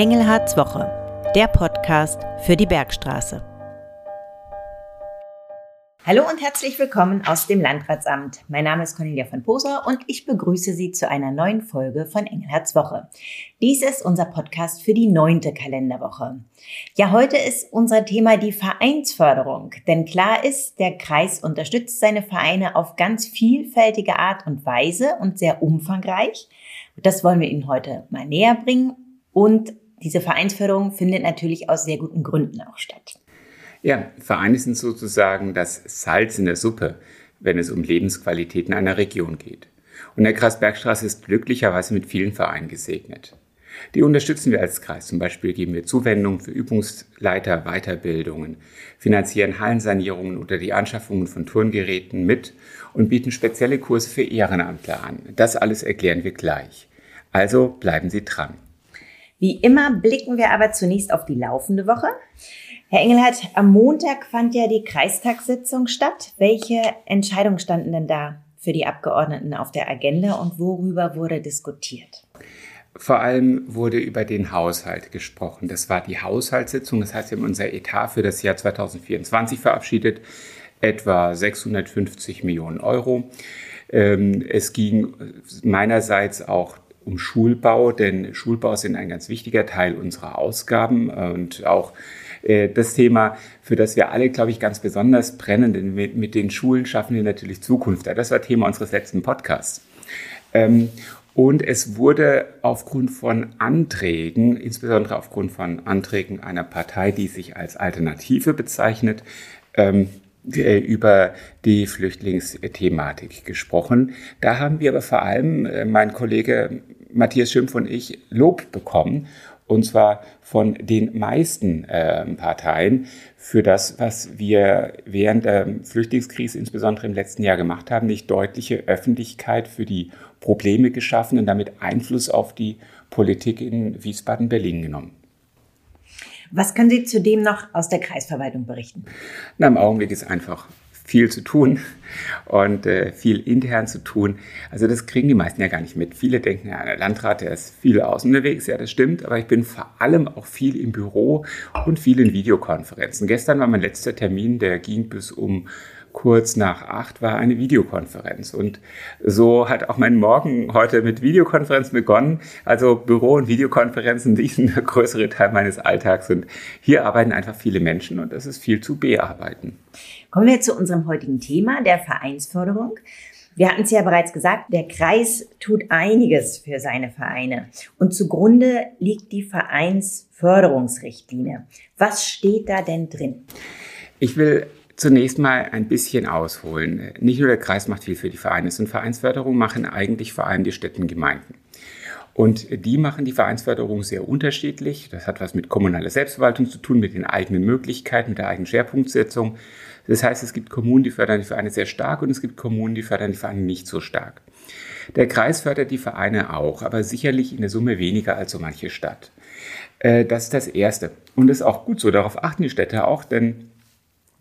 Engelhards Woche, der Podcast für die Bergstraße. Hallo und herzlich willkommen aus dem Landratsamt. Mein Name ist Cornelia von Poser und ich begrüße Sie zu einer neuen Folge von Engelhards Woche. Dies ist unser Podcast für die neunte Kalenderwoche. Ja, heute ist unser Thema die Vereinsförderung. Denn klar ist, der Kreis unterstützt seine Vereine auf ganz vielfältige Art und Weise und sehr umfangreich. Das wollen wir Ihnen heute mal näher bringen und diese Vereinsförderung findet natürlich aus sehr guten Gründen auch statt. Ja, Vereine sind sozusagen das Salz in der Suppe, wenn es um Lebensqualität in einer Region geht. Und der Kreis Bergstraße ist glücklicherweise mit vielen Vereinen gesegnet. Die unterstützen wir als Kreis. Zum Beispiel geben wir Zuwendungen für Übungsleiter, Weiterbildungen, finanzieren Hallensanierungen oder die Anschaffungen von Turngeräten mit und bieten spezielle Kurse für Ehrenamtler an. Das alles erklären wir gleich. Also bleiben Sie dran. Wie immer blicken wir aber zunächst auf die laufende Woche. Herr Engelhardt, am Montag fand ja die Kreistagssitzung statt. Welche Entscheidungen standen denn da für die Abgeordneten auf der Agenda und worüber wurde diskutiert? Vor allem wurde über den Haushalt gesprochen. Das war die Haushaltssitzung. Das heißt, wir haben unser Etat für das Jahr 2024 verabschiedet. Etwa 650 Millionen Euro. Ähm, es ging meinerseits auch um Schulbau, denn Schulbau sind ein ganz wichtiger Teil unserer Ausgaben und auch äh, das Thema, für das wir alle, glaube ich, ganz besonders brennen, denn mit, den Schulen schaffen wir natürlich Zukunft. Das war Thema unseres letzten Podcasts. Ähm, und es wurde aufgrund von Anträgen, insbesondere aufgrund von Anträgen einer Partei, die sich als Alternative bezeichnet, ähm, äh, über die Flüchtlingsthematik gesprochen. Da haben wir aber vor allem, äh, mein Kollege Matthias Schimpf und ich, Lob bekommen. Und zwar von den meisten äh, Parteien für das, was wir während der Flüchtlingskrise, insbesondere im letzten Jahr gemacht haben, nicht deutliche Öffentlichkeit für die Probleme geschaffen und damit Einfluss auf die Politik in Wiesbaden-Berlin genommen. Was können Sie zudem noch aus der Kreisverwaltung berichten? Na, Im Augenblick ist einfach viel zu tun und äh, viel intern zu tun. Also das kriegen die meisten ja gar nicht mit. Viele denken, ja, der Landrat, der ist viel außen unterwegs. Ja, das stimmt, aber ich bin vor allem auch viel im Büro und viel in Videokonferenzen. Gestern war mein letzter Termin, der ging bis um kurz nach acht war eine Videokonferenz. Und so hat auch mein Morgen heute mit Videokonferenz begonnen. Also Büro- und Videokonferenzen, die sind der größere Teil meines Alltags. Und hier arbeiten einfach viele Menschen und es ist viel zu bearbeiten. Kommen wir zu unserem heutigen Thema, der Vereinsförderung. Wir hatten es ja bereits gesagt, der Kreis tut einiges für seine Vereine. Und zugrunde liegt die Vereinsförderungsrichtlinie. Was steht da denn drin? Ich will zunächst mal ein bisschen ausholen. Nicht nur der Kreis macht viel für die Vereine, und Vereinsförderung machen eigentlich vor allem die Städten und Gemeinden. Und die machen die Vereinsförderung sehr unterschiedlich. Das hat was mit kommunaler Selbstverwaltung zu tun, mit den eigenen Möglichkeiten, mit der eigenen Schwerpunktsetzung. Das heißt, es gibt Kommunen, die fördern die Vereine sehr stark und es gibt Kommunen, die fördern die Vereine nicht so stark. Der Kreis fördert die Vereine auch, aber sicherlich in der Summe weniger als so manche Stadt. Äh, das ist das Erste. Und das ist auch gut so. Darauf achten die Städte auch, denn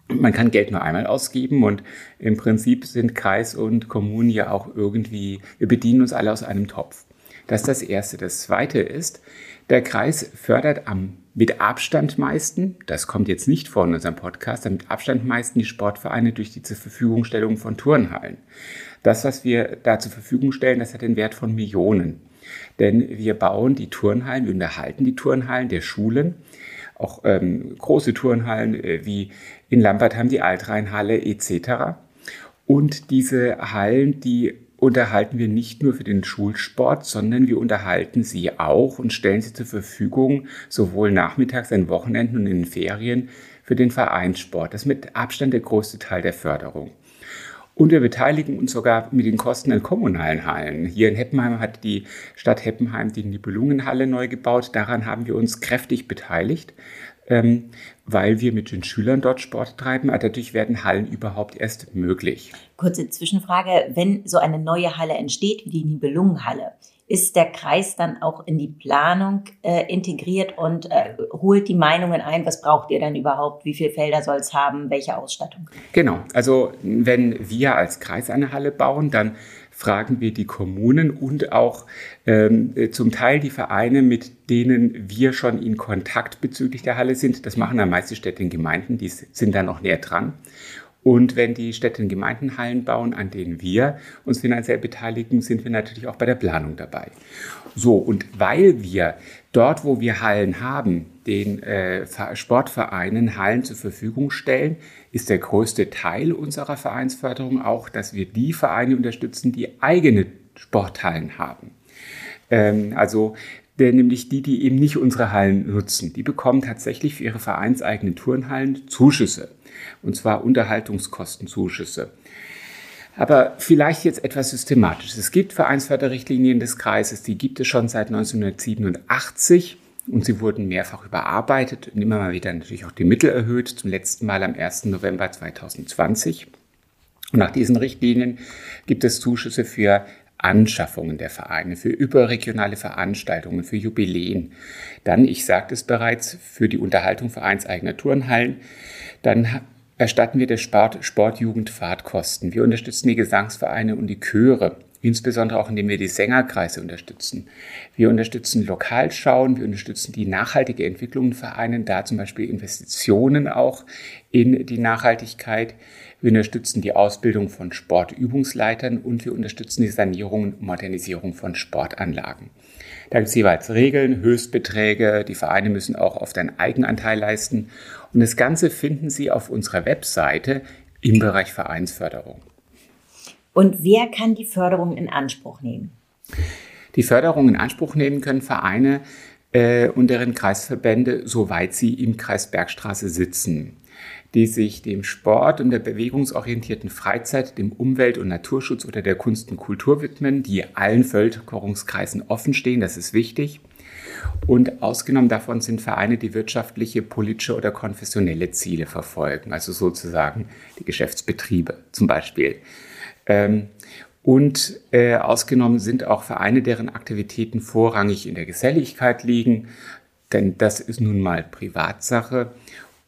man kann Geld nur einmal ausgeben und im Prinzip sind Kreis und Kommunen ja auch irgendwie, wir bedienen uns alle aus einem Topf. Das ist das Erste. Das Zweite ist, der Kreis fördert am mit Abstand meisten, das kommt jetzt nicht vor in unserem Podcast, mit Abstand meisten die Sportvereine durch die zur Verfügungstellung von Turnhallen. Das, was wir da zur Verfügung stellen, das hat den Wert von Millionen. Denn wir bauen die Turnhallen, wir unterhalten die Turnhallen der Schulen auch ähm, große Turnhallen äh, wie in Lambertheim die Altrheinhalle etc. Und diese Hallen, die unterhalten wir nicht nur für den Schulsport, sondern wir unterhalten sie auch und stellen sie zur Verfügung, sowohl nachmittags, an Wochenenden und in den Ferien für den Vereinssport. Das ist mit Abstand der größte Teil der Förderung. Und wir beteiligen uns sogar mit den Kosten an kommunalen Hallen. Hier in Heppenheim hat die Stadt Heppenheim die Nibelungenhalle neu gebaut. Daran haben wir uns kräftig beteiligt, ähm, weil wir mit den Schülern dort Sport treiben. Dadurch werden Hallen überhaupt erst möglich. Kurze Zwischenfrage. Wenn so eine neue Halle entsteht, wie die Nibelungenhalle, ist der Kreis dann auch in die Planung äh, integriert und äh, holt die Meinungen ein, was braucht ihr denn überhaupt, wie viele Felder soll es haben, welche Ausstattung? Genau, also wenn wir als Kreis eine Halle bauen, dann fragen wir die Kommunen und auch ähm, zum Teil die Vereine, mit denen wir schon in Kontakt bezüglich der Halle sind. Das machen dann meist die Städte und Gemeinden, die sind da noch näher dran. Und wenn die Städte und Gemeinden Hallen bauen, an denen wir uns finanziell beteiligen, sind wir natürlich auch bei der Planung dabei. So, und weil wir dort, wo wir Hallen haben, den äh, Sportvereinen Hallen zur Verfügung stellen, ist der größte Teil unserer Vereinsförderung auch, dass wir die Vereine unterstützen, die eigene Sporthallen haben. Ähm, also der, nämlich die, die eben nicht unsere Hallen nutzen, die bekommen tatsächlich für ihre vereinseigenen Turnhallen Zuschüsse und zwar Unterhaltungskostenzuschüsse. Aber vielleicht jetzt etwas systematisch. Es gibt Vereinsförderrichtlinien des Kreises, die gibt es schon seit 1987 und sie wurden mehrfach überarbeitet und immer mal wieder natürlich auch die Mittel erhöht, zum letzten Mal am 1. November 2020. Und nach diesen Richtlinien gibt es Zuschüsse für Anschaffungen der Vereine, für überregionale Veranstaltungen, für Jubiläen. Dann, ich sagte es bereits, für die Unterhaltung vereinseigener Turnhallen. Dann erstatten wir der Sport, Sportjugend Fahrtkosten. Wir unterstützen die Gesangsvereine und die Chöre, insbesondere auch indem wir die Sängerkreise unterstützen. Wir unterstützen Lokalschauen, wir unterstützen die nachhaltige Entwicklung in Vereinen, da zum Beispiel Investitionen auch in die Nachhaltigkeit. Wir unterstützen die Ausbildung von Sportübungsleitern und wir unterstützen die Sanierung und Modernisierung von Sportanlagen. Da gibt es jeweils Regeln, Höchstbeträge. Die Vereine müssen auch oft einen Eigenanteil leisten. Und das Ganze finden Sie auf unserer Webseite im Bereich Vereinsförderung. Und wer kann die Förderung in Anspruch nehmen? Die Förderung in Anspruch nehmen können Vereine äh, und deren Kreisverbände, soweit sie im Kreis Bergstraße sitzen die sich dem Sport und der bewegungsorientierten Freizeit, dem Umwelt- und Naturschutz oder der Kunst und Kultur widmen, die allen Völkerungskreisen offen stehen, das ist wichtig. Und ausgenommen davon sind Vereine, die wirtschaftliche, politische oder konfessionelle Ziele verfolgen, also sozusagen die Geschäftsbetriebe zum Beispiel. Ähm, und äh, ausgenommen sind auch Vereine, deren Aktivitäten vorrangig in der Geselligkeit liegen, denn das ist nun mal Privatsache.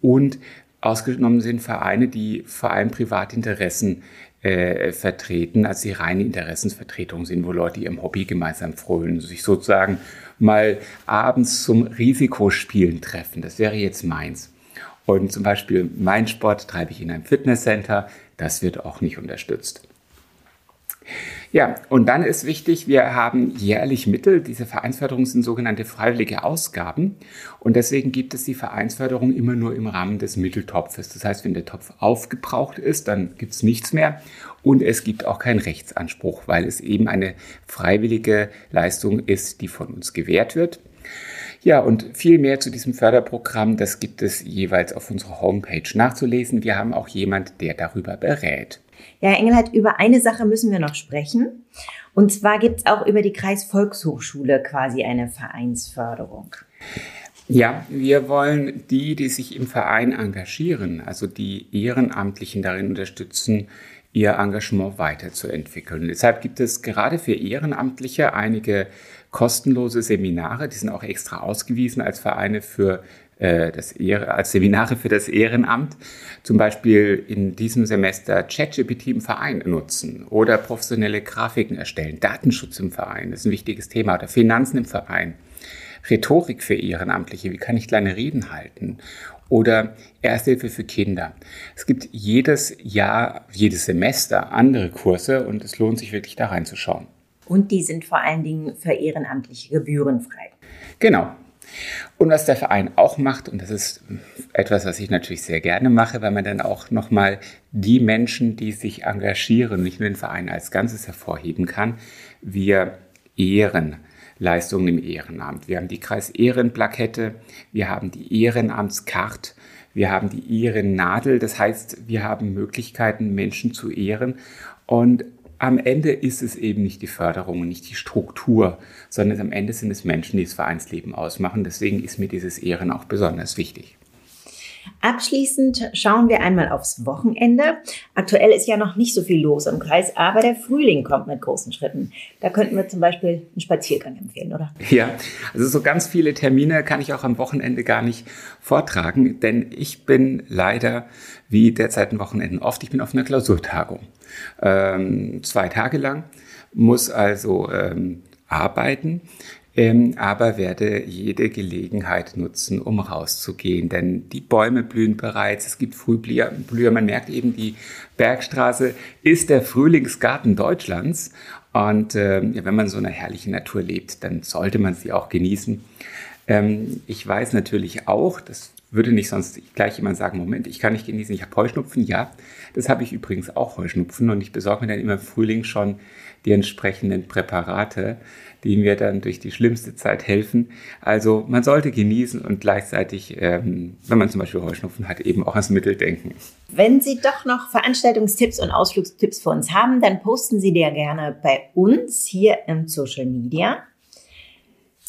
Und Ausgenommen sind Vereine, die vor allem Privatinteressen äh, vertreten, also die reine Interessensvertretung sind, wo Leute ihrem Hobby gemeinsam frönen, sich sozusagen mal abends zum Risikospielen treffen. Das wäre jetzt meins. Und zum Beispiel mein Sport treibe ich in einem Fitnesscenter. Das wird auch nicht unterstützt. Ja, und dann ist wichtig, wir haben jährlich Mittel. Diese Vereinsförderung sind sogenannte freiwillige Ausgaben. Und deswegen gibt es die Vereinsförderung immer nur im Rahmen des Mitteltopfes. Das heißt, wenn der Topf aufgebraucht ist, dann gibt es nichts mehr. Und es gibt auch keinen Rechtsanspruch, weil es eben eine freiwillige Leistung ist, die von uns gewährt wird. Ja, und viel mehr zu diesem Förderprogramm, das gibt es jeweils auf unserer Homepage nachzulesen. Wir haben auch jemand, der darüber berät. Ja, Engelhardt, über eine Sache müssen wir noch sprechen. Und zwar gibt es auch über die Kreisvolkshochschule quasi eine Vereinsförderung. Ja, wir wollen die, die sich im Verein engagieren, also die Ehrenamtlichen darin unterstützen, ihr Engagement weiterzuentwickeln. Deshalb gibt es gerade für Ehrenamtliche einige kostenlose Seminare, die sind auch extra ausgewiesen als Vereine für äh, das Ehre, als Seminare für das Ehrenamt, zum Beispiel in diesem Semester ChatGPT im Verein nutzen oder professionelle Grafiken erstellen, Datenschutz im Verein, das ist ein wichtiges Thema, oder Finanzen im Verein, Rhetorik für Ehrenamtliche, wie kann ich kleine Reden halten oder Ersthilfe für Kinder. Es gibt jedes Jahr, jedes Semester andere Kurse und es lohnt sich wirklich da reinzuschauen. Und die sind vor allen Dingen für Ehrenamtliche gebührenfrei. Genau, und was der Verein auch macht, und das ist etwas, was ich natürlich sehr gerne mache, weil man dann auch nochmal die Menschen, die sich engagieren, nicht nur den Verein als Ganzes hervorheben kann, wir ehren. Leistungen im Ehrenamt. Wir haben die Kreisehrenplakette, wir haben die Ehrenamtskarte, wir haben die Ehrennadel. Das heißt, wir haben Möglichkeiten, Menschen zu ehren. Und am Ende ist es eben nicht die Förderung und nicht die Struktur, sondern am Ende sind es Menschen, die das Vereinsleben ausmachen. Deswegen ist mir dieses Ehren auch besonders wichtig. Abschließend schauen wir einmal aufs Wochenende. Aktuell ist ja noch nicht so viel los im Kreis, aber der Frühling kommt mit großen Schritten. Da könnten wir zum Beispiel einen Spaziergang empfehlen, oder? Ja, also so ganz viele Termine kann ich auch am Wochenende gar nicht vortragen, denn ich bin leider wie derzeit ein Wochenenden oft, ich bin auf einer Klausurtagung. Ähm, zwei Tage lang, muss also ähm, arbeiten ähm, aber werde jede Gelegenheit nutzen, um rauszugehen. Denn die Bäume blühen bereits, es gibt Frühblüher. Man merkt eben, die Bergstraße ist der Frühlingsgarten Deutschlands. Und äh, wenn man so eine herrliche Natur lebt, dann sollte man sie auch genießen. Ähm, ich weiß natürlich auch, das würde nicht sonst gleich jemand sagen, Moment, ich kann nicht genießen, ich habe Heuschnupfen. Ja, das habe ich übrigens auch Heuschnupfen und ich besorge mir dann immer im Frühling schon die entsprechenden Präparate, die mir dann durch die schlimmste Zeit helfen. Also man sollte genießen und gleichzeitig, ähm, wenn man zum Beispiel Heuschnupfen hat, eben auch ans Mittel denken. Wenn Sie doch noch Veranstaltungstipps und Ausflugstipps für uns haben, dann posten Sie die ja gerne bei uns hier im Social Media.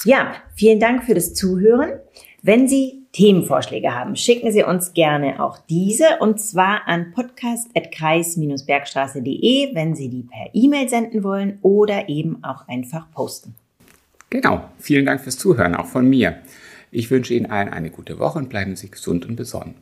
Ja, vielen Dank für das Zuhören. Wenn Sie Themenvorschläge haben, schicken Sie uns gerne auch diese und zwar an podcast.kreis-bergstraße.de, wenn Sie die per E-Mail senden wollen oder eben auch einfach posten. Genau. Vielen Dank fürs Zuhören, auch von mir. Ich wünsche Ihnen allen eine gute Woche und bleiben Sie gesund und besonnen.